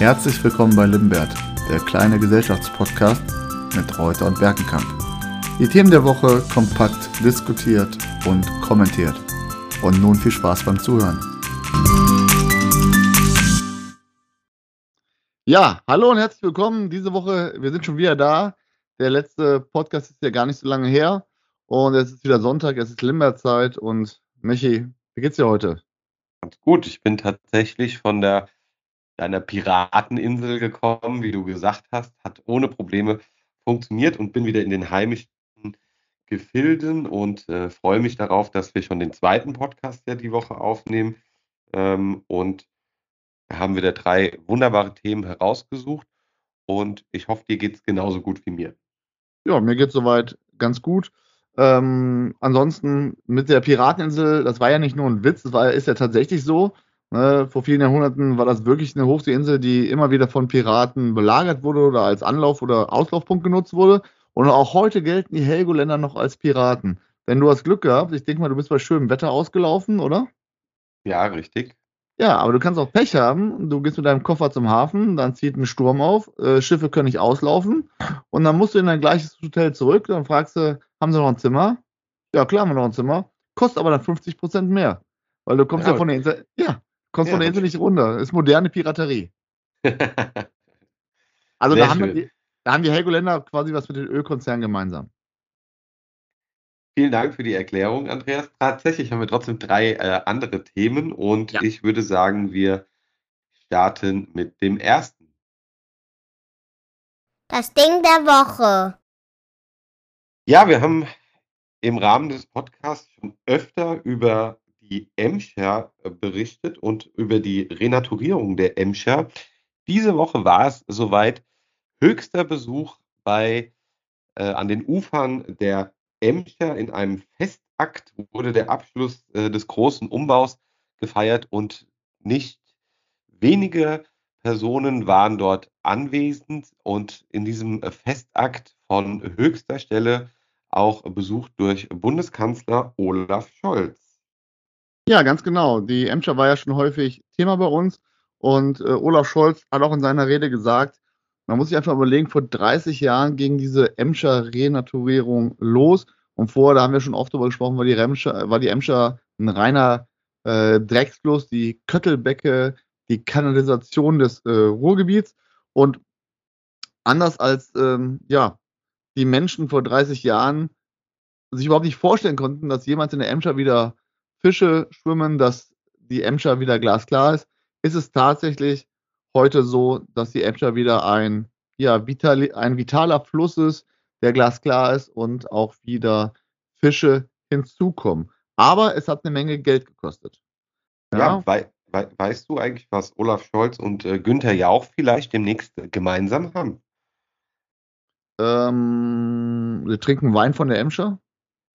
Herzlich willkommen bei Limbert, der kleine Gesellschaftspodcast mit Reuter und Berkenkamp. Die Themen der Woche kompakt diskutiert und kommentiert. Und nun viel Spaß beim Zuhören. Ja, hallo und herzlich willkommen. Diese Woche, wir sind schon wieder da. Der letzte Podcast ist ja gar nicht so lange her. Und es ist wieder Sonntag, es ist Limberzeit. Und Michi, wie geht's dir heute? Ganz gut. Ich bin tatsächlich von der deiner Pirateninsel gekommen, wie du gesagt hast, hat ohne Probleme funktioniert und bin wieder in den heimischen Gefilden und äh, freue mich darauf, dass wir schon den zweiten Podcast ja die Woche aufnehmen. Ähm, und haben wieder drei wunderbare Themen herausgesucht und ich hoffe, dir geht es genauso gut wie mir. Ja, mir geht es soweit ganz gut. Ähm, ansonsten mit der Pirateninsel, das war ja nicht nur ein Witz, das war, ist ja tatsächlich so. Ne? Vor vielen Jahrhunderten war das wirklich eine Hochseeinsel, die immer wieder von Piraten belagert wurde oder als Anlauf- oder Auslaufpunkt genutzt wurde. Und auch heute gelten die Helgoländer noch als Piraten. Denn du hast Glück gehabt. Ich denke mal, du bist bei schönem Wetter ausgelaufen, oder? Ja, richtig. Ja, aber du kannst auch Pech haben. Du gehst mit deinem Koffer zum Hafen, dann zieht ein Sturm auf, äh, Schiffe können nicht auslaufen und dann musst du in dein gleiches Hotel zurück. Dann fragst du, haben sie noch ein Zimmer? Ja, klar, haben wir noch ein Zimmer. Kostet aber dann 50 Prozent mehr. Weil du kommst ja, ja von der Insel, ja, kommst ja, von der Insel nicht runter. Das ist moderne Piraterie. also da haben, die, da haben, die, Helgoländer quasi was mit den Ölkonzernen gemeinsam. Vielen Dank für die Erklärung, Andreas. Tatsächlich haben wir trotzdem drei äh, andere Themen und ja. ich würde sagen, wir starten mit dem ersten. Das Ding der Woche. Ja, wir haben im Rahmen des Podcasts schon öfter über die Emscher äh, berichtet und über die Renaturierung der Emscher. Diese Woche war es soweit höchster Besuch bei äh, an den Ufern der Emscher in einem Festakt wurde der Abschluss äh, des großen Umbaus gefeiert und nicht wenige Personen waren dort anwesend und in diesem Festakt von höchster Stelle auch besucht durch Bundeskanzler Olaf Scholz. Ja, ganz genau. Die Emscher war ja schon häufig Thema bei uns und äh, Olaf Scholz hat auch in seiner Rede gesagt, man muss sich einfach überlegen, vor 30 Jahren ging diese Emscher Renaturierung los. Und vorher, da haben wir schon oft darüber gesprochen, war die, Remscher, war die Emscher ein reiner äh, Drecksfluss, die Köttelbecke, die Kanalisation des äh, Ruhrgebiets. Und anders als ähm, ja, die Menschen vor 30 Jahren sich überhaupt nicht vorstellen konnten, dass jemand in der Emscher wieder Fische schwimmen, dass die Emscher wieder glasklar ist, ist es tatsächlich heute so, dass die Emscher wieder ein, ja, vital, ein vitaler Fluss ist, der glasklar ist und auch wieder Fische hinzukommen. Aber es hat eine Menge Geld gekostet. Ja, ja wei wei weißt du eigentlich, was Olaf Scholz und äh, Günther Jauch vielleicht demnächst gemeinsam haben? Ähm, wir trinken Wein von der Emscher.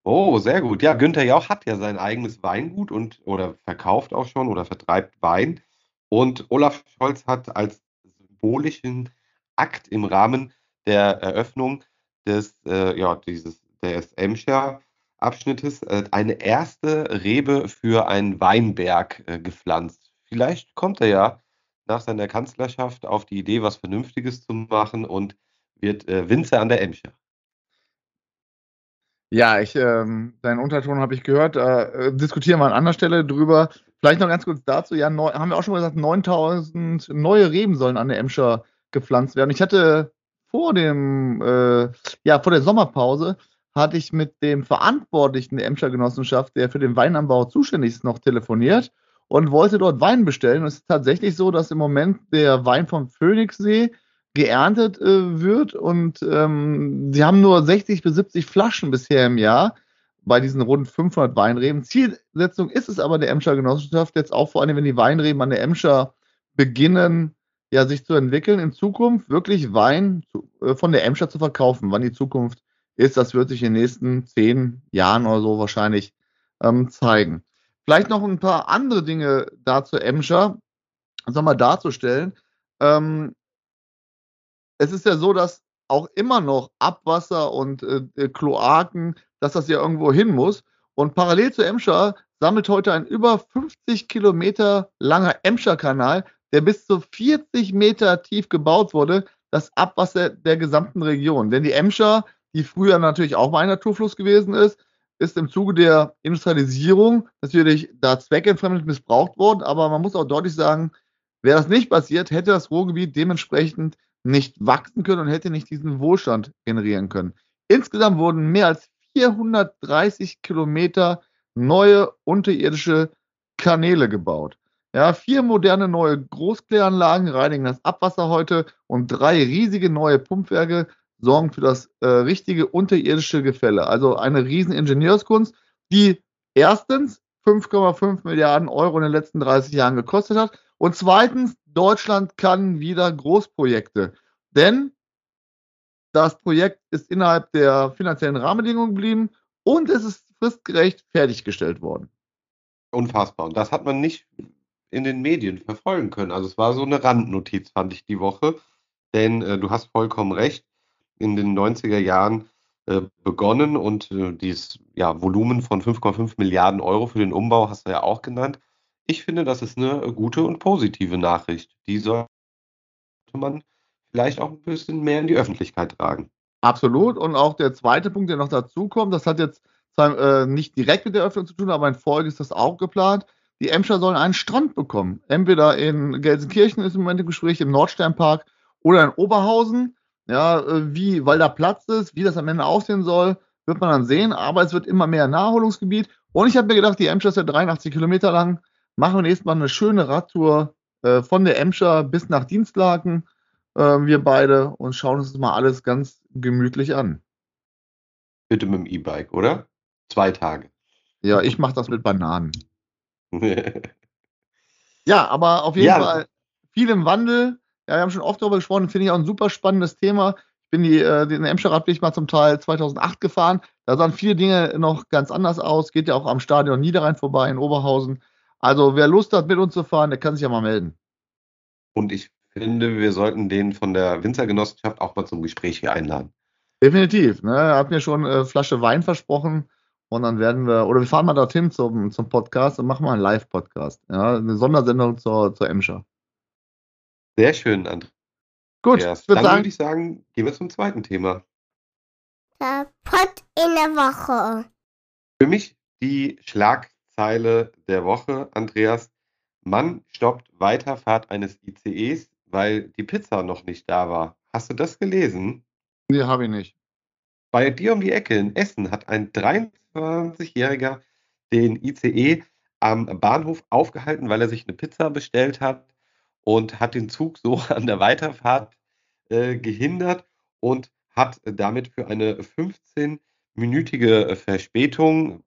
Oh, sehr gut. Ja, Günther Jauch hat ja sein eigenes Weingut und oder verkauft auch schon oder vertreibt Wein. Und Olaf Scholz hat als symbolischen Akt im Rahmen der Eröffnung des, äh, ja, dieses, des Emscher Abschnittes äh, eine erste Rebe für einen Weinberg äh, gepflanzt. Vielleicht kommt er ja nach seiner Kanzlerschaft auf die Idee, was Vernünftiges zu machen und wird äh, Winzer an der Emscher. Ja, ich, ähm, deinen Unterton habe ich gehört. Äh, diskutieren wir an anderer Stelle drüber. Vielleicht noch ganz kurz dazu. Ja, neu, haben wir auch schon mal gesagt, 9000 neue Reben sollen an der Emscher gepflanzt werden. Ich hatte vor dem, äh, ja, vor der Sommerpause hatte ich mit dem Verantwortlichen der Emscher Genossenschaft, der für den Weinanbau zuständig ist, noch telefoniert und wollte dort Wein bestellen. Und es ist tatsächlich so, dass im Moment der Wein vom Phoenixsee geerntet äh, wird und ähm, sie haben nur 60 bis 70 Flaschen bisher im Jahr bei diesen rund 500 Weinreben. Zielsetzung ist es aber der Emscher Genossenschaft jetzt auch vor allem, wenn die Weinreben an der Emscher beginnen, ja, sich zu entwickeln, in Zukunft wirklich Wein zu, äh, von der Emscher zu verkaufen. Wann die Zukunft ist, das wird sich in den nächsten zehn Jahren oder so wahrscheinlich ähm, zeigen. Vielleicht noch ein paar andere Dinge dazu Emscher, sag mal, darzustellen. Ähm, es ist ja so, dass auch immer noch Abwasser und äh, äh, Kloaken, dass das ja irgendwo hin muss. Und parallel zu Emscher sammelt heute ein über 50 Kilometer langer Emscher-Kanal, der bis zu 40 Meter tief gebaut wurde, das Abwasser der gesamten Region. Denn die Emscher, die früher natürlich auch mal ein Naturfluss gewesen ist, ist im Zuge der Industrialisierung natürlich da zweckentfremdet missbraucht worden. Aber man muss auch deutlich sagen, wäre das nicht passiert, hätte das Ruhrgebiet dementsprechend nicht wachsen können und hätte nicht diesen Wohlstand generieren können. Insgesamt wurden mehr als 430 Kilometer neue unterirdische Kanäle gebaut. Ja, vier moderne neue Großkläranlagen reinigen das Abwasser heute und drei riesige neue Pumpwerke sorgen für das äh, richtige unterirdische Gefälle. Also eine riesen Ingenieurskunst, die erstens 5,5 Milliarden Euro in den letzten 30 Jahren gekostet hat und zweitens Deutschland kann wieder Großprojekte. Denn das Projekt ist innerhalb der finanziellen Rahmenbedingungen geblieben und es ist fristgerecht fertiggestellt worden. Unfassbar. Und das hat man nicht in den Medien verfolgen können. Also es war so eine Randnotiz, fand ich die Woche. Denn äh, du hast vollkommen recht, in den 90er Jahren äh, begonnen und äh, dieses ja, Volumen von 5,5 Milliarden Euro für den Umbau hast du ja auch genannt. Ich finde, das ist eine gute und positive Nachricht. Die sollte man vielleicht auch ein bisschen mehr in die Öffentlichkeit tragen. Absolut. Und auch der zweite Punkt, der noch dazu kommt, das hat jetzt zwar, äh, nicht direkt mit der Öffnung zu tun, aber in Folge ist das auch geplant. Die Emscher sollen einen Strand bekommen. Entweder in Gelsenkirchen ist im Moment im Gespräch, im Nordsternpark oder in Oberhausen. Ja, äh, wie, weil da Platz ist, wie das am Ende aussehen soll, wird man dann sehen. Aber es wird immer mehr Naherholungsgebiet. Und ich habe mir gedacht, die Emscher ist ja 83 Kilometer lang machen wir nächstes Mal eine schöne Radtour äh, von der Emscher bis nach Dienstlaken, äh, wir beide, und schauen uns das mal alles ganz gemütlich an. Bitte mit dem E-Bike, oder? Zwei Tage. Ja, ich mache das mit Bananen. ja, aber auf jeden ja. Fall viel im Wandel. Ja, wir haben schon oft darüber gesprochen, finde ich auch ein super spannendes Thema. Ich bin die, äh, den Emscher Radweg mal zum Teil 2008 gefahren. Da sahen viele Dinge noch ganz anders aus. Geht ja auch am Stadion Niederrhein vorbei in Oberhausen. Also wer Lust hat, mit uns zu fahren, der kann sich ja mal melden. Und ich finde, wir sollten den von der Winzergenossenschaft auch mal zum Gespräch hier einladen. Definitiv. Ne? Er hat mir schon eine Flasche Wein versprochen. Und dann werden wir, oder wir fahren mal dorthin zum, zum Podcast und machen mal einen Live-Podcast. Ja? Eine Sondersendung zur, zur Emscher. Sehr schön, André. Gut, Erst. dann sagen, würde ich sagen, gehen wir zum zweiten Thema. Der Pott in der Woche. Für mich die Schlag Schlagzeile der Woche, Andreas. Mann stoppt Weiterfahrt eines ICEs, weil die Pizza noch nicht da war. Hast du das gelesen? Nee, habe ich nicht. Bei dir um die Ecke in Essen hat ein 23-Jähriger den ICE am Bahnhof aufgehalten, weil er sich eine Pizza bestellt hat und hat den Zug so an der Weiterfahrt äh, gehindert und hat damit für eine 15-minütige Verspätung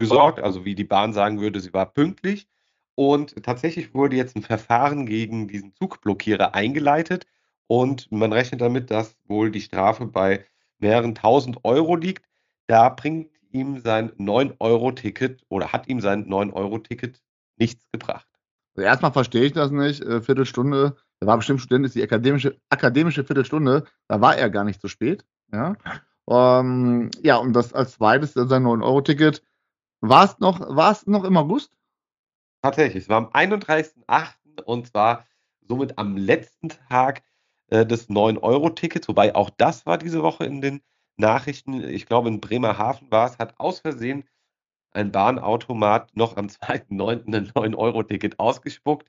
gesorgt, also wie die Bahn sagen würde, sie war pünktlich. Und tatsächlich wurde jetzt ein Verfahren gegen diesen Zugblockierer eingeleitet und man rechnet damit, dass wohl die Strafe bei mehreren tausend Euro liegt. Da bringt ihm sein 9-Euro-Ticket oder hat ihm sein 9-Euro-Ticket nichts gebracht. Also erstmal verstehe ich das nicht. Äh, Viertelstunde, da war bestimmt Student, ist die akademische, akademische Viertelstunde, da war er gar nicht zu spät. Ja, ähm, ja und das als zweites sein 9-Euro-Ticket war es noch, noch im August? Tatsächlich, es war am 31.08. und zwar somit am letzten Tag äh, des 9-Euro-Tickets, wobei auch das war diese Woche in den Nachrichten. Ich glaube, in Bremerhaven war es, hat aus Versehen ein Bahnautomat noch am 2.9. ein 9-Euro-Ticket ausgespuckt.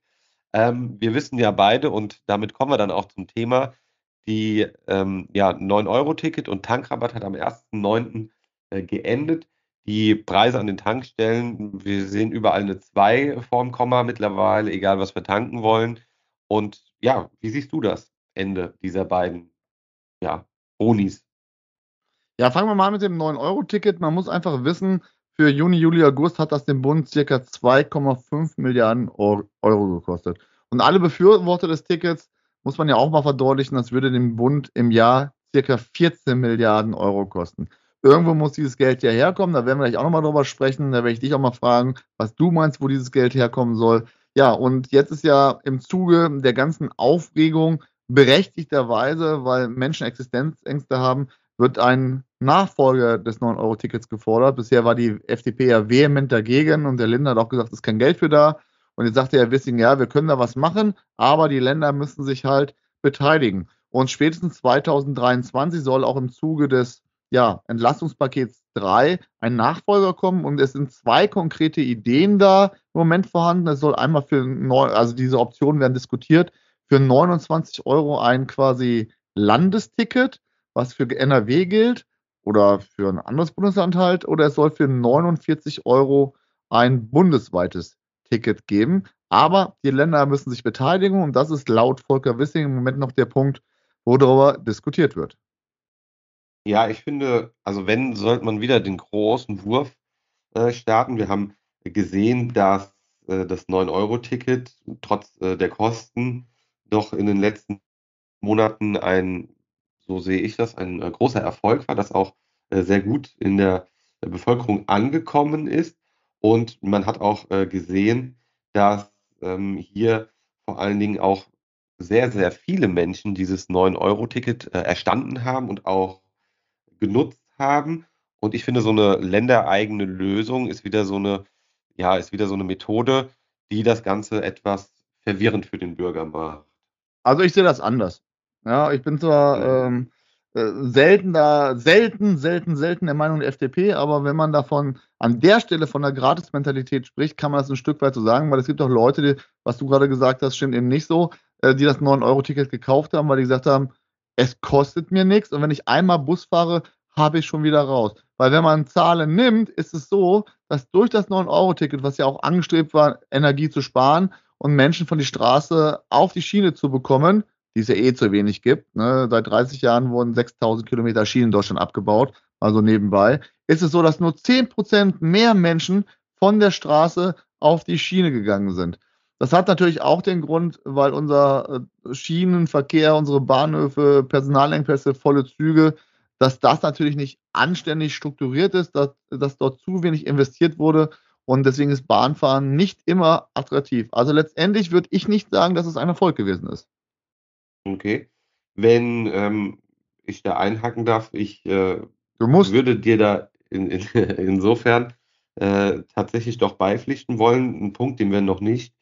Ähm, wir wissen ja beide, und damit kommen wir dann auch zum Thema, die ähm, ja, 9-Euro-Ticket und Tankrabatt hat am 1.9. Äh, geendet die Preise an den Tankstellen, wir sehen überall eine 2 vorm Komma mittlerweile, egal was wir tanken wollen. Und ja, wie siehst du das Ende dieser beiden ja, Bonis? Ja, fangen wir mal mit dem 9-Euro-Ticket. Man muss einfach wissen, für Juni, Juli, August hat das dem Bund circa 2,5 Milliarden Euro gekostet. Und alle Befürworter des Tickets muss man ja auch mal verdeutlichen, das würde dem Bund im Jahr circa 14 Milliarden Euro kosten. Irgendwo muss dieses Geld ja herkommen. Da werden wir gleich auch nochmal drüber sprechen. Da werde ich dich auch mal fragen, was du meinst, wo dieses Geld herkommen soll. Ja, und jetzt ist ja im Zuge der ganzen Aufregung berechtigterweise, weil Menschen Existenzängste haben, wird ein Nachfolger des 9-Euro-Tickets gefordert. Bisher war die FDP ja vehement dagegen und der Lindner hat auch gesagt, es ist kein Geld für da. Und jetzt sagte Herr Wissing, ja, wir können da was machen, aber die Länder müssen sich halt beteiligen. Und spätestens 2023 soll auch im Zuge des ja, Entlastungspakets 3 ein Nachfolger kommen und es sind zwei konkrete Ideen da im Moment vorhanden. Es soll einmal für neu, also diese Optionen werden diskutiert, für 29 Euro ein quasi Landesticket, was für NRW gilt oder für ein anderes Bundesland halt, oder es soll für 49 Euro ein bundesweites Ticket geben. Aber die Länder müssen sich beteiligen und das ist laut Volker Wissing im Moment noch der Punkt, wo darüber diskutiert wird. Ja, ich finde, also wenn, sollte man wieder den großen Wurf äh, starten. Wir haben gesehen, dass äh, das 9-Euro-Ticket trotz äh, der Kosten doch in den letzten Monaten ein, so sehe ich das, ein äh, großer Erfolg war, das auch äh, sehr gut in der Bevölkerung angekommen ist. Und man hat auch äh, gesehen, dass ähm, hier vor allen Dingen auch sehr, sehr viele Menschen dieses 9-Euro-Ticket äh, erstanden haben und auch genutzt haben. Und ich finde, so eine ländereigene Lösung ist wieder so eine, ja, ist wieder so eine Methode, die das Ganze etwas verwirrend für den Bürger macht. Also ich sehe das anders. Ja, ich bin zwar ähm, äh, selten da, selten, selten, selten der Meinung der FDP, aber wenn man davon an der Stelle von der Gratis-Mentalität spricht, kann man das ein Stück weit so sagen, weil es gibt auch Leute, die, was du gerade gesagt hast, stimmt eben nicht so, äh, die das 9-Euro-Ticket gekauft haben, weil die gesagt haben, es kostet mir nichts und wenn ich einmal Bus fahre, habe ich schon wieder raus. Weil wenn man Zahlen nimmt, ist es so, dass durch das 9-Euro-Ticket, was ja auch angestrebt war, Energie zu sparen und Menschen von die Straße auf die Schiene zu bekommen, die es ja eh zu wenig gibt. Ne? Seit 30 Jahren wurden 6000 Kilometer Schienen in Deutschland abgebaut, also nebenbei. Ist es so, dass nur 10% mehr Menschen von der Straße auf die Schiene gegangen sind. Das hat natürlich auch den Grund, weil unser äh, Schienenverkehr, unsere Bahnhöfe, Personalengpässe, volle Züge, dass das natürlich nicht anständig strukturiert ist, dass, dass dort zu wenig investiert wurde und deswegen ist Bahnfahren nicht immer attraktiv. Also letztendlich würde ich nicht sagen, dass es ein Erfolg gewesen ist. Okay. Wenn ähm, ich da einhaken darf, ich äh, würde dir da in, in, insofern äh, tatsächlich doch beipflichten wollen. Ein Punkt, den wir noch nicht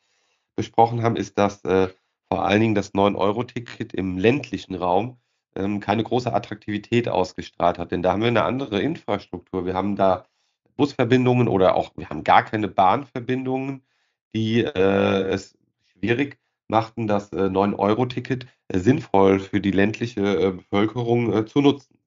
besprochen haben, ist, dass äh, vor allen Dingen das 9-Euro-Ticket im ländlichen Raum ähm, keine große Attraktivität ausgestrahlt hat. Denn da haben wir eine andere Infrastruktur. Wir haben da Busverbindungen oder auch, wir haben gar keine Bahnverbindungen, die äh, es schwierig machten, das äh, 9-Euro-Ticket äh, sinnvoll für die ländliche äh, Bevölkerung äh, zu nutzen.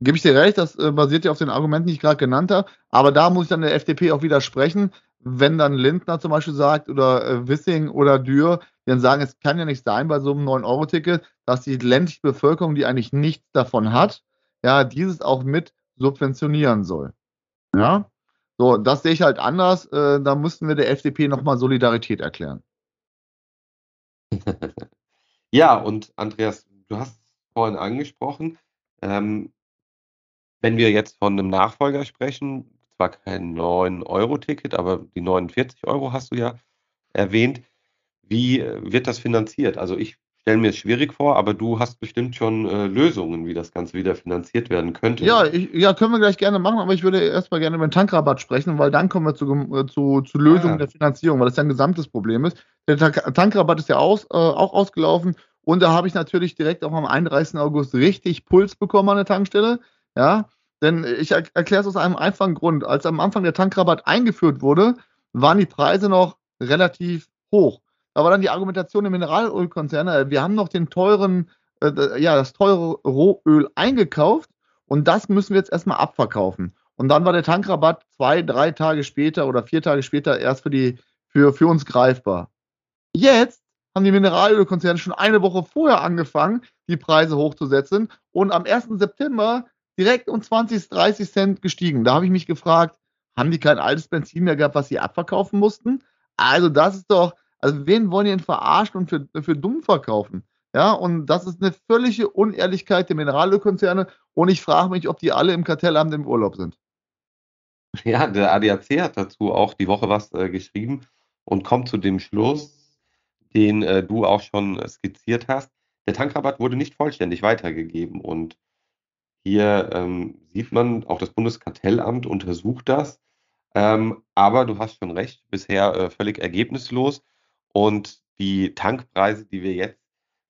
Gebe ich dir recht, das äh, basiert ja auf den Argumenten, die ich gerade genannt habe. Aber da muss ich dann der FDP auch widersprechen, wenn dann Lindner zum Beispiel sagt oder äh, Wissing oder Dürr, die dann sagen, es kann ja nicht sein bei so einem 9-Euro-Ticket, dass die ländliche Bevölkerung, die eigentlich nichts davon hat, ja, dieses auch mit subventionieren soll. Ja, so, das sehe ich halt anders. Äh, da müssten wir der FDP nochmal Solidarität erklären. Ja, und Andreas, du hast vorhin angesprochen, ähm, wenn wir jetzt von einem Nachfolger sprechen, zwar kein 9-Euro-Ticket, aber die 49 Euro hast du ja erwähnt. Wie äh, wird das finanziert? Also ich stelle mir es schwierig vor, aber du hast bestimmt schon äh, Lösungen, wie das Ganze wieder finanziert werden könnte. Ja, ich, ja, können wir gleich gerne machen, aber ich würde erstmal gerne über den Tankrabatt sprechen, weil dann kommen wir zu, äh, zu, zu Lösungen ah. der Finanzierung, weil das ja ein gesamtes Problem ist. Der Tankrabatt ist ja aus, äh, auch ausgelaufen und da habe ich natürlich direkt auch am 31. August richtig Puls bekommen an der Tankstelle. Ja, denn ich er erkläre es aus einem einfachen Grund. Als am Anfang der Tankrabatt eingeführt wurde, waren die Preise noch relativ hoch. Da war dann die Argumentation der Mineralölkonzerne, äh, wir haben noch den teuren, äh, ja, das teure Rohöl eingekauft und das müssen wir jetzt erstmal abverkaufen. Und dann war der Tankrabatt zwei, drei Tage später oder vier Tage später erst für, die, für, für uns greifbar. Jetzt haben die Mineralölkonzerne schon eine Woche vorher angefangen, die Preise hochzusetzen und am 1. September direkt um 20, 30 Cent gestiegen. Da habe ich mich gefragt, haben die kein altes Benzin mehr gehabt, was sie abverkaufen mussten? Also das ist doch, also wen wollen die denn verarschen und für, für dumm verkaufen? Ja, und das ist eine völlige Unehrlichkeit der Mineralölkonzerne. Und ich frage mich, ob die alle im Kartellamt im Urlaub sind. Ja, der ADAC hat dazu auch die Woche was äh, geschrieben und kommt zu dem Schluss, den äh, du auch schon äh, skizziert hast. Der Tankrabatt wurde nicht vollständig weitergegeben und hier ähm, sieht man, auch das Bundeskartellamt untersucht das. Ähm, aber du hast schon recht, bisher äh, völlig ergebnislos. Und die Tankpreise, die wir jetzt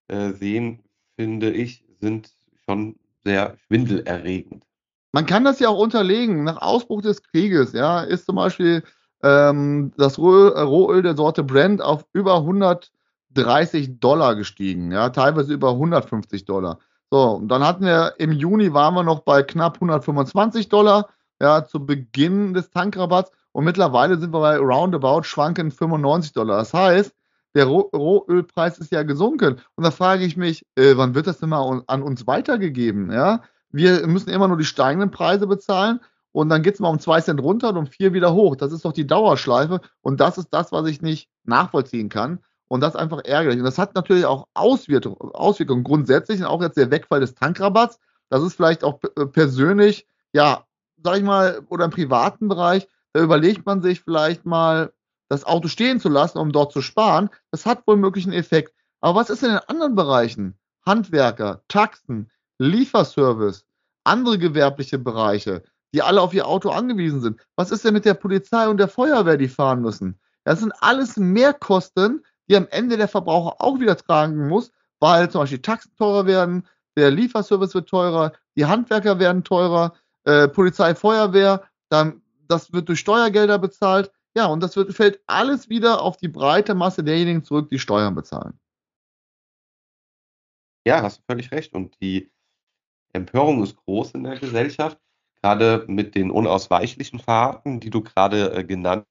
äh, sehen, finde ich, sind schon sehr schwindelerregend. Man kann das ja auch unterlegen. Nach Ausbruch des Krieges, ja, ist zum Beispiel ähm, das Roh Rohöl der Sorte Brent auf über 130 Dollar gestiegen, ja, teilweise über 150 Dollar. So, und dann hatten wir im Juni waren wir noch bei knapp 125 Dollar, ja, zu Beginn des Tankrabatts und mittlerweile sind wir bei roundabout schwanken 95 Dollar. Das heißt, der Roh Rohölpreis ist ja gesunken. Und da frage ich mich, äh, wann wird das denn mal an uns weitergegeben? Ja? Wir müssen immer nur die steigenden Preise bezahlen und dann geht es mal um zwei Cent runter und um vier wieder hoch. Das ist doch die Dauerschleife und das ist das, was ich nicht nachvollziehen kann. Und das ist einfach ärgerlich. Und das hat natürlich auch Auswirkungen, Auswirkungen grundsätzlich und auch jetzt der Wegfall des Tankrabatts. Das ist vielleicht auch äh, persönlich, ja, sag ich mal, oder im privaten Bereich, da überlegt man sich vielleicht mal, das Auto stehen zu lassen, um dort zu sparen. Das hat wohl möglich einen Effekt. Aber was ist denn in anderen Bereichen? Handwerker, Taxen, Lieferservice, andere gewerbliche Bereiche, die alle auf ihr Auto angewiesen sind. Was ist denn mit der Polizei und der Feuerwehr, die fahren müssen? Das sind alles Mehrkosten, die am Ende der Verbraucher auch wieder tragen muss, weil zum Beispiel Taxen teurer werden, der Lieferservice wird teurer, die Handwerker werden teurer, äh, Polizei, Feuerwehr, dann, das wird durch Steuergelder bezahlt. Ja, und das wird, fällt alles wieder auf die breite Masse derjenigen zurück, die Steuern bezahlen. Ja, hast du völlig recht. Und die Empörung ist groß in der Gesellschaft, gerade mit den unausweichlichen Fahrten, die du gerade äh, genannt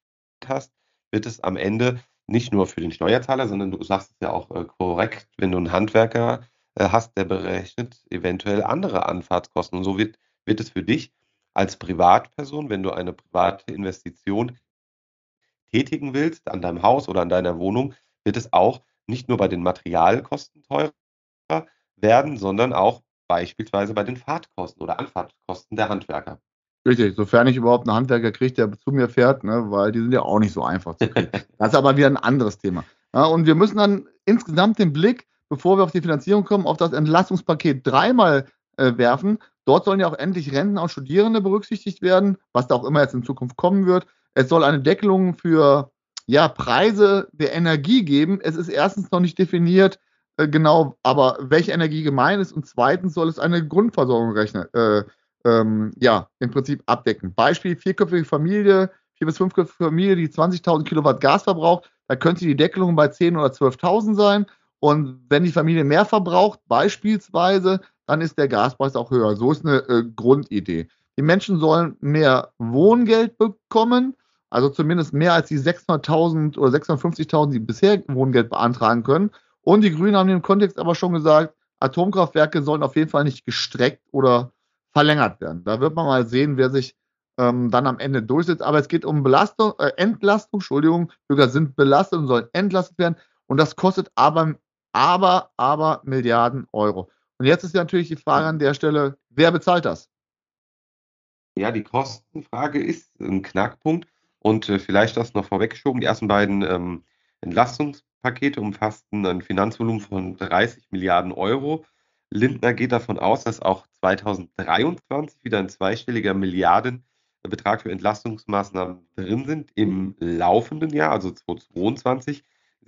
hast, wird es am Ende nicht nur für den Steuerzahler, sondern du sagst es ja auch äh, korrekt, wenn du einen Handwerker äh, hast, der berechnet eventuell andere Anfahrtskosten. Und so wird, wird es für dich als Privatperson, wenn du eine private Investition tätigen willst an deinem Haus oder an deiner Wohnung, wird es auch nicht nur bei den Materialkosten teurer werden, sondern auch beispielsweise bei den Fahrtkosten oder Anfahrtkosten der Handwerker. Richtig, sofern ich überhaupt einen Handwerker kriege, der zu mir fährt, ne, weil die sind ja auch nicht so einfach zu kriegen. Das ist aber wieder ein anderes Thema. Ja, und wir müssen dann insgesamt den Blick, bevor wir auf die Finanzierung kommen, auf das Entlastungspaket dreimal äh, werfen. Dort sollen ja auch endlich Renten und Studierende berücksichtigt werden, was da auch immer jetzt in Zukunft kommen wird. Es soll eine Deckelung für ja, Preise der Energie geben. Es ist erstens noch nicht definiert, äh, genau, aber welche Energie gemeint ist und zweitens soll es eine Grundversorgung rechnen, äh, ähm, ja, im Prinzip abdecken. Beispiel, vierköpfige Familie, vier- bis fünfköpfige Familie, die 20.000 Kilowatt Gas verbraucht, da könnte die Deckelung bei 10.000 oder 12.000 sein. Und wenn die Familie mehr verbraucht, beispielsweise, dann ist der Gaspreis auch höher. So ist eine äh, Grundidee. Die Menschen sollen mehr Wohngeld bekommen, also zumindest mehr als die 600.000 oder 650.000, die bisher Wohngeld beantragen können. Und die Grünen haben im Kontext aber schon gesagt, Atomkraftwerke sollen auf jeden Fall nicht gestreckt oder verlängert werden. Da wird man mal sehen, wer sich ähm, dann am Ende durchsetzt. Aber es geht um Belastung, äh, Entlastung, Entschuldigung, Bürger sind belastet und sollen entlastet werden. Und das kostet aber, aber, aber Milliarden Euro. Und jetzt ist natürlich die Frage an der Stelle, wer bezahlt das? Ja, die Kostenfrage ist ein Knackpunkt. Und äh, vielleicht das noch vorweggeschoben, die ersten beiden ähm, Entlastungspakete umfassten ein Finanzvolumen von 30 Milliarden Euro. Lindner geht davon aus, dass auch 2023 wieder ein zweistelliger Milliardenbetrag für Entlastungsmaßnahmen drin sind. Im laufenden Jahr, also 2022,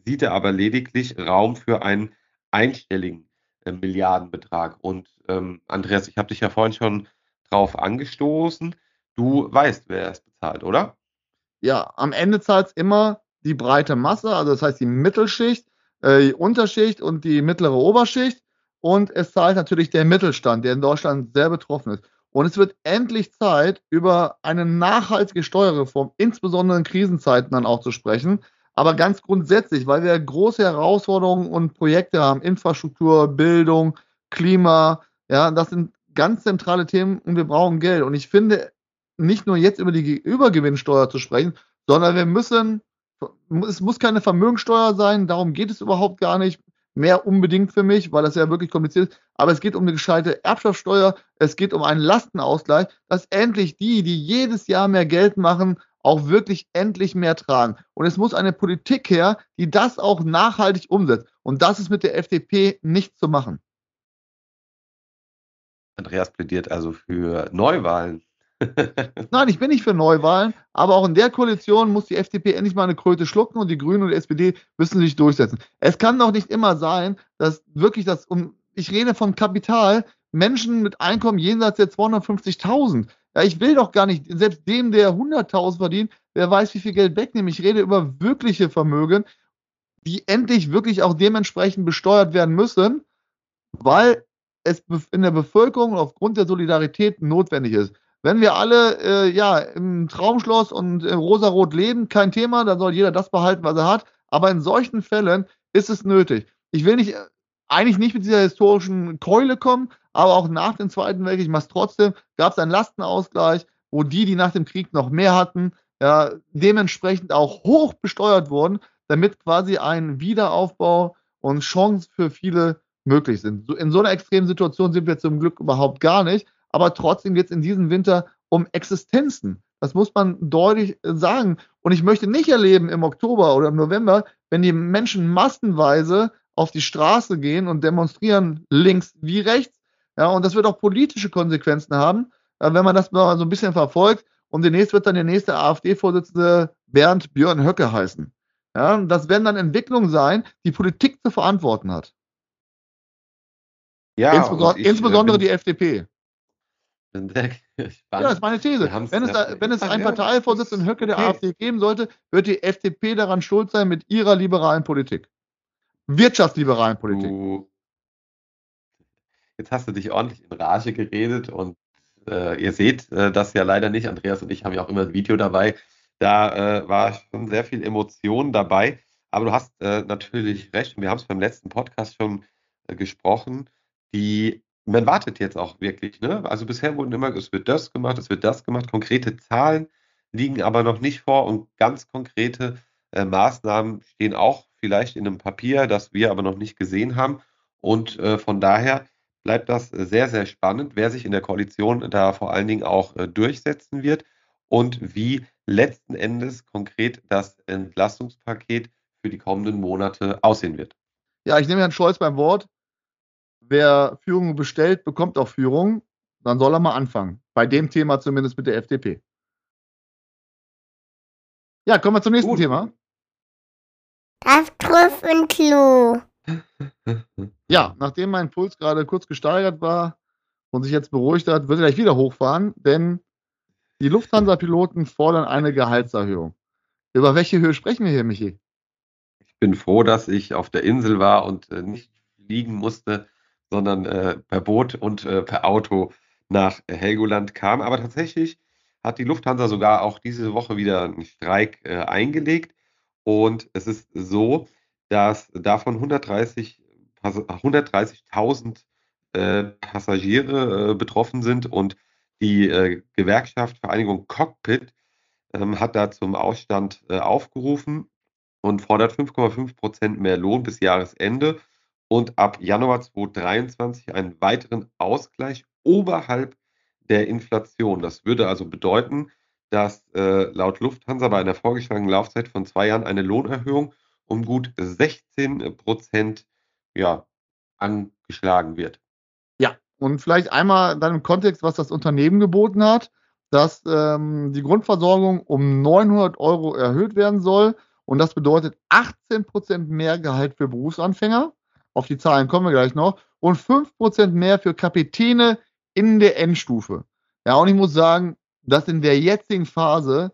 sieht er aber lediglich Raum für einen einstelligen äh, Milliardenbetrag. Und ähm, Andreas, ich habe dich ja vorhin schon drauf angestoßen. Du weißt, wer es bezahlt, oder? Ja, am Ende zahlt es immer die breite Masse, also das heißt die Mittelschicht, äh, die Unterschicht und die mittlere Oberschicht und es zahlt natürlich der Mittelstand, der in Deutschland sehr betroffen ist. Und es wird endlich Zeit, über eine nachhaltige Steuerreform, insbesondere in Krisenzeiten dann auch zu sprechen. Aber ganz grundsätzlich, weil wir große Herausforderungen und Projekte haben, Infrastruktur, Bildung, Klima, ja, das sind ganz zentrale Themen und wir brauchen Geld. Und ich finde, nicht nur jetzt über die Übergewinnsteuer zu sprechen, sondern wir müssen, es muss keine Vermögensteuer sein, darum geht es überhaupt gar nicht mehr unbedingt für mich, weil das ja wirklich kompliziert ist. Aber es geht um eine gescheite Erbschaftssteuer, es geht um einen Lastenausgleich, dass endlich die, die jedes Jahr mehr Geld machen, auch wirklich endlich mehr tragen. Und es muss eine Politik her, die das auch nachhaltig umsetzt. Und das ist mit der FDP nicht zu machen. Andreas plädiert also für Neuwahlen. Nein, ich bin nicht für Neuwahlen, aber auch in der Koalition muss die FDP endlich mal eine Kröte schlucken und die Grünen und die SPD müssen sich durchsetzen. Es kann doch nicht immer sein, dass wirklich das, um, ich rede von Kapital, Menschen mit Einkommen jenseits der 250.000. Ja, ich will doch gar nicht, selbst dem, der 100.000 verdient, wer weiß, wie viel Geld wegnehmen. Ich rede über wirkliche Vermögen, die endlich wirklich auch dementsprechend besteuert werden müssen, weil es in der Bevölkerung aufgrund der Solidarität notwendig ist. Wenn wir alle äh, ja im Traumschloss und im Rosarot leben, kein Thema, dann soll jeder das behalten, was er hat. Aber in solchen Fällen ist es nötig. Ich will nicht eigentlich nicht mit dieser historischen Keule kommen, aber auch nach dem Zweiten Weltkrieg, ich mache es trotzdem, gab es einen Lastenausgleich, wo die, die nach dem Krieg noch mehr hatten, ja, dementsprechend auch hoch besteuert wurden, damit quasi ein Wiederaufbau und Chance für viele möglich sind. In so einer extremen Situation sind wir zum Glück überhaupt gar nicht, aber trotzdem geht es in diesem Winter um Existenzen. Das muss man deutlich sagen. Und ich möchte nicht erleben im Oktober oder im November, wenn die Menschen massenweise auf die Straße gehen und demonstrieren, links wie rechts. Ja, und das wird auch politische Konsequenzen haben, äh, wenn man das mal so ein bisschen verfolgt. Und demnächst wird dann der nächste AfD-Vorsitzende Bernd Björn Höcke heißen. Ja, das werden dann Entwicklungen sein, die Politik zu verantworten hat. Ja, Insbesondere, ich, äh, insbesondere die FDP. Ja, das ist meine These. Wenn es, da, wenn es einen Parteivorsitzenden Höcke der. AfD geben sollte, wird die FDP daran schuld sein mit ihrer liberalen Politik wirtschaftsliberalen Politik. Du, jetzt hast du dich ordentlich in Rage geredet und äh, ihr seht äh, das ja leider nicht. Andreas und ich haben ja auch immer ein Video dabei. Da äh, war schon sehr viel Emotion dabei. Aber du hast äh, natürlich recht. Wir haben es beim letzten Podcast schon äh, gesprochen. Die, man wartet jetzt auch wirklich. Ne? Also bisher wurden immer, es wird das gemacht, es wird das gemacht. Konkrete Zahlen liegen aber noch nicht vor und ganz konkrete äh, Maßnahmen stehen auch vielleicht in einem Papier, das wir aber noch nicht gesehen haben. Und äh, von daher bleibt das sehr, sehr spannend, wer sich in der Koalition da vor allen Dingen auch äh, durchsetzen wird und wie letzten Endes konkret das Entlastungspaket für die kommenden Monate aussehen wird. Ja, ich nehme Herrn Scholz beim Wort. Wer Führung bestellt, bekommt auch Führung. Dann soll er mal anfangen. Bei dem Thema zumindest mit der FDP. Ja, kommen wir zum nächsten Gut. Thema. Das Trüffelklo. Ja, nachdem mein Puls gerade kurz gesteigert war und sich jetzt beruhigt hat, wird er gleich wieder hochfahren, denn die Lufthansa-Piloten fordern eine Gehaltserhöhung. Über welche Höhe sprechen wir hier, Michi? Ich bin froh, dass ich auf der Insel war und äh, nicht fliegen musste, sondern äh, per Boot und äh, per Auto nach Helgoland kam. Aber tatsächlich hat die Lufthansa sogar auch diese Woche wieder einen Streik äh, eingelegt. Und es ist so, dass davon 130 130.000 äh, Passagiere äh, betroffen sind und die äh, Gewerkschaft Vereinigung Cockpit ähm, hat da zum Ausstand aufgerufen und fordert 5,5 Prozent mehr Lohn bis Jahresende und ab Januar 2023 einen weiteren Ausgleich oberhalb der Inflation. Das würde also bedeuten, dass äh, laut Lufthansa bei einer vorgeschlagenen Laufzeit von zwei Jahren eine Lohnerhöhung um gut 16 Prozent ja, angeschlagen wird. Ja, und vielleicht einmal dann im Kontext, was das Unternehmen geboten hat, dass ähm, die Grundversorgung um 900 Euro erhöht werden soll. Und das bedeutet 18 Prozent mehr Gehalt für Berufsanfänger. Auf die Zahlen kommen wir gleich noch. Und 5 Prozent mehr für Kapitäne in der Endstufe. Ja, und ich muss sagen, das in der jetzigen Phase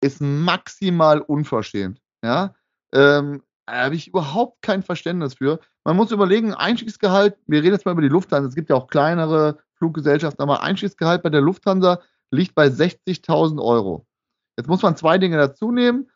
ist maximal unverschämt. Ja, ähm, da habe ich überhaupt kein Verständnis für. Man muss überlegen, Einstiegsgehalt, wir reden jetzt mal über die Lufthansa, es gibt ja auch kleinere Fluggesellschaften, aber Einstiegsgehalt bei der Lufthansa liegt bei 60.000 Euro. Jetzt muss man zwei Dinge dazu nehmen.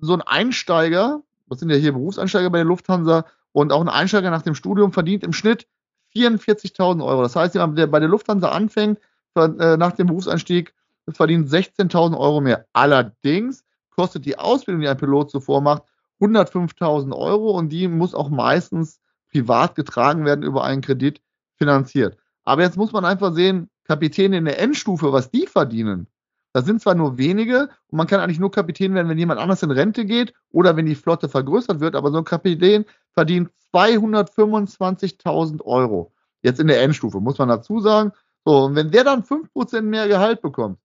So ein Einsteiger, das sind ja hier Berufseinsteiger bei der Lufthansa, und auch ein Einsteiger nach dem Studium verdient im Schnitt 44.000 Euro. Das heißt, jemand, der bei der Lufthansa anfängt, äh, nach dem Berufseinstieg, verdient 16.000 Euro mehr. Allerdings kostet die Ausbildung, die ein Pilot zuvor macht, 105.000 Euro und die muss auch meistens privat getragen werden über einen Kredit finanziert. Aber jetzt muss man einfach sehen, Kapitäne in der Endstufe, was die verdienen. Das sind zwar nur wenige und man kann eigentlich nur Kapitän werden, wenn jemand anders in Rente geht oder wenn die Flotte vergrößert wird, aber so ein Kapitän verdient 225.000 Euro. Jetzt in der Endstufe, muss man dazu sagen. So, und wenn der dann 5% mehr Gehalt bekommt,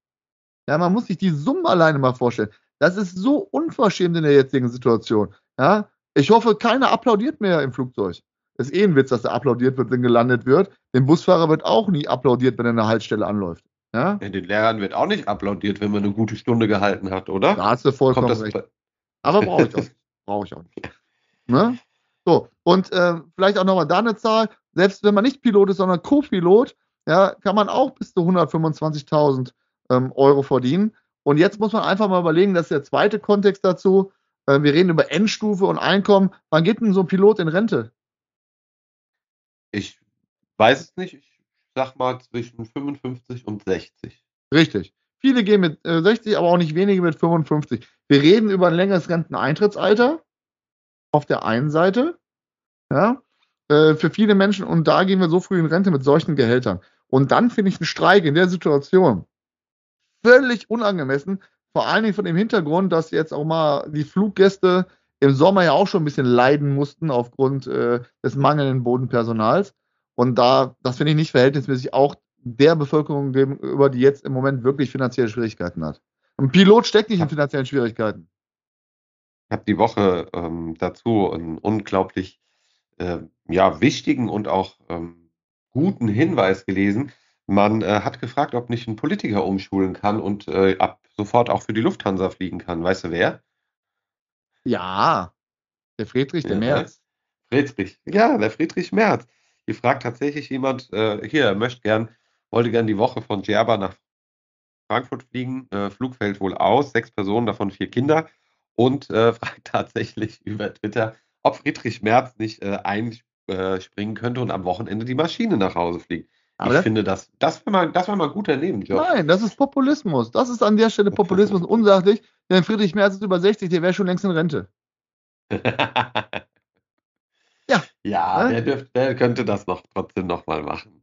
ja, man muss sich die Summe alleine mal vorstellen. Das ist so unverschämt in der jetzigen Situation. Ja, ich hoffe, keiner applaudiert mehr im Flugzeug. Ist eh ein Witz, dass er applaudiert wird, wenn gelandet wird. Dem Busfahrer wird auch nie applaudiert, wenn er eine Haltestelle anläuft. Ja? Ja, den Lehrern wird auch nicht applaudiert, wenn man eine gute Stunde gehalten hat, oder? Da hast du vollkommen recht. Aber brauche ich auch nicht. Brauche ich auch nicht. Ne? So, und äh, vielleicht auch nochmal da eine Zahl. Selbst wenn man nicht Pilot ist, sondern Co-Pilot, ja, kann man auch bis zu 125.000 ähm, Euro verdienen. Und jetzt muss man einfach mal überlegen, das ist der zweite Kontext dazu. Äh, wir reden über Endstufe und Einkommen. Wann geht denn so ein Pilot in Rente? Ich weiß es nicht. Ich sag mal zwischen 55 und 60. Richtig. Viele gehen mit äh, 60, aber auch nicht wenige mit 55. Wir reden über ein längeres Renteneintrittsalter auf der einen Seite, ja, äh, für viele Menschen und da gehen wir so früh in Rente mit solchen Gehältern. Und dann finde ich einen Streik in der Situation völlig unangemessen, vor allen Dingen von dem Hintergrund, dass jetzt auch mal die Fluggäste im Sommer ja auch schon ein bisschen leiden mussten aufgrund äh, des mangelnden Bodenpersonals. Und da, das finde ich nicht verhältnismäßig auch der Bevölkerung gegenüber, die jetzt im Moment wirklich finanzielle Schwierigkeiten hat. Ein Pilot steckt nicht in finanziellen Schwierigkeiten. Ich habe die Woche ähm, dazu einen unglaublich äh, ja, wichtigen und auch ähm, guten Hinweis gelesen. Man äh, hat gefragt, ob nicht ein Politiker umschulen kann und äh, ab sofort auch für die Lufthansa fliegen kann. Weißt du wer? Ja, der Friedrich, der Ja, Merz. Friedrich. Ja, der Friedrich Merz. Hier fragt tatsächlich jemand, äh, hier, er möchte gern, wollte gern die Woche von Djerba nach Frankfurt fliegen. Äh, Flug fällt wohl aus, sechs Personen, davon vier Kinder. Und äh, fragt tatsächlich über Twitter, ob Friedrich Merz nicht äh, einspringen könnte und am Wochenende die Maschine nach Hause fliegt. Aber ich das- finde, das, das wäre mal, das wär mal ein guter Nebenjob. Nein, das ist Populismus. Das ist an der Stelle Populismus und unsachlich. Denn Friedrich Merz ist über 60, der wäre schon längst in Rente. Ja. Ja, Ne? der, dürft, der könnte das noch trotzdem nochmal machen.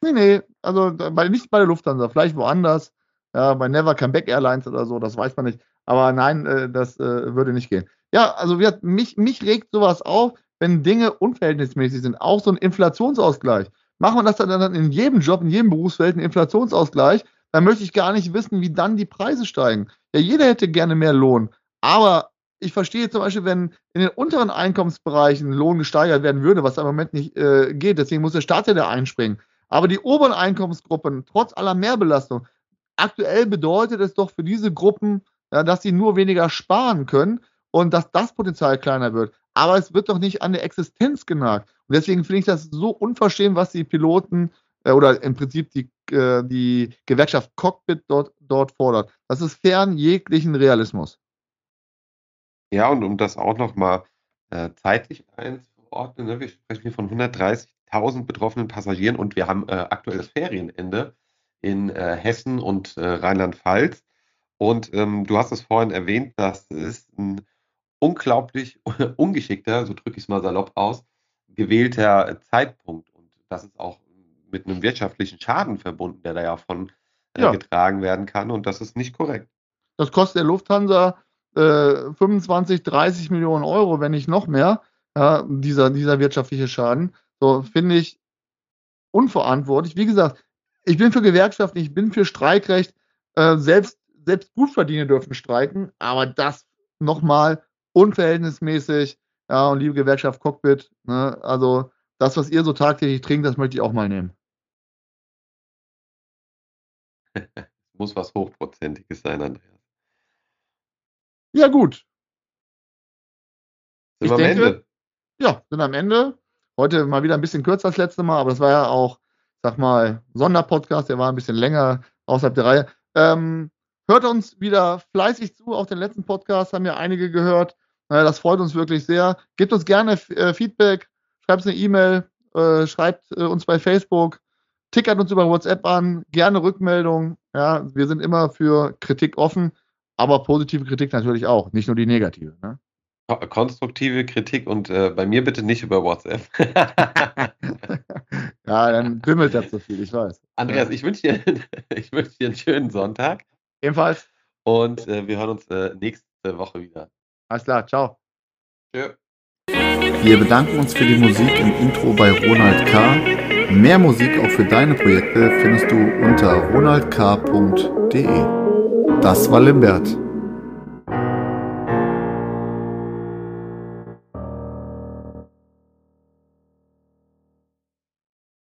Nee, nee, also bei, nicht bei der Lufthansa, vielleicht woanders. Ja, bei Never Come Back Airlines oder so, das weiß man nicht. Aber nein, äh, das äh, würde nicht gehen. Ja, also wir, mich, mich regt sowas auf, wenn Dinge unverhältnismäßig sind. Auch so ein Inflationsausgleich. Machen wir das dann, dann in jedem Job, in jedem Berufsfeld einen Inflationsausgleich, dann möchte ich gar nicht wissen, wie dann die Preise steigen. Ja, jeder hätte gerne mehr Lohn. Aber ich verstehe zum Beispiel, wenn in den unteren Einkommensbereichen Lohn gesteigert werden würde, was im Moment nicht äh, geht, deswegen muss der Staat ja da einspringen. Aber die oberen Einkommensgruppen, trotz aller Mehrbelastung, aktuell bedeutet es doch für diese Gruppen, ja, dass sie nur weniger sparen können und dass das Potenzial kleiner wird. Aber es wird doch nicht an der Existenz genagt. Und deswegen finde ich das so unverschämt, was die Piloten äh, oder im Prinzip die, äh, die Gewerkschaft Cockpit dort, dort fordert. Das ist fern jeglichen Realismus. Ja, und um das auch nochmal äh, zeitlich einzuordnen, ne, wir sprechen hier von 130.000 betroffenen Passagieren und wir haben äh, aktuell das Ferienende in äh, Hessen und äh, Rheinland-Pfalz. Und ähm, du hast es vorhin erwähnt, das ist ein unglaublich ungeschickter, so drücke ich es mal salopp aus, gewählter Zeitpunkt. Und das ist auch mit einem wirtschaftlichen Schaden verbunden, der da ja von äh, Ja. getragen werden kann. Und das ist nicht korrekt. Das kostet der Lufthansa äh, 25, 30 Millionen Euro, wenn nicht noch mehr, ja, dieser, dieser wirtschaftliche Schaden. So finde ich unverantwortlich. Wie gesagt, ich bin für Gewerkschaften, ich bin für Streikrecht. Äh, selbst, selbst Gutverdiener dürfen streiken, aber das nochmal unverhältnismäßig. Ja, und liebe Gewerkschaft Cockpit, ne, also das, was ihr so tagtäglich trinkt, das möchte ich auch mal nehmen. Muss was Hochprozentiges sein, Andreas. Ja, gut. Sind Ich wir am denke- Ende? ja, sind am Ende. Heute mal wieder ein bisschen kürzer als letzte Mal, aber das war ja auch, sag mal, Sonderpodcast, der war ein bisschen länger außerhalb der Reihe. Ähm, hört uns wieder fleißig zu. Auch den letzten Podcast haben ja einige gehört. Äh, das freut uns wirklich sehr. Gebt uns gerne äh, Feedback, schreibt uns eine E-Mail, äh, schreibt äh, uns bei Facebook, tickert uns über WhatsApp an, gerne Rückmeldung. Ja, wir sind immer für Kritik offen, aber positive Kritik natürlich auch, nicht nur die negative. Ne? Ko- Konstruktive Kritik und äh, bei mir bitte nicht über WhatsApp. Ja, dann kümmelt das zu viel, ich weiß. Andreas, ich wünsche dir, ich wünsche dir einen schönen Sonntag Ebenfalls. und äh, wir hören uns äh, nächste Woche wieder. Alles klar, ciao. Tschö. Wir bedanken uns für die Musik im Intro bei Ronald K. Mehr Musik auch für deine Projekte findest du unter ronaldk.de. Das war Limbert.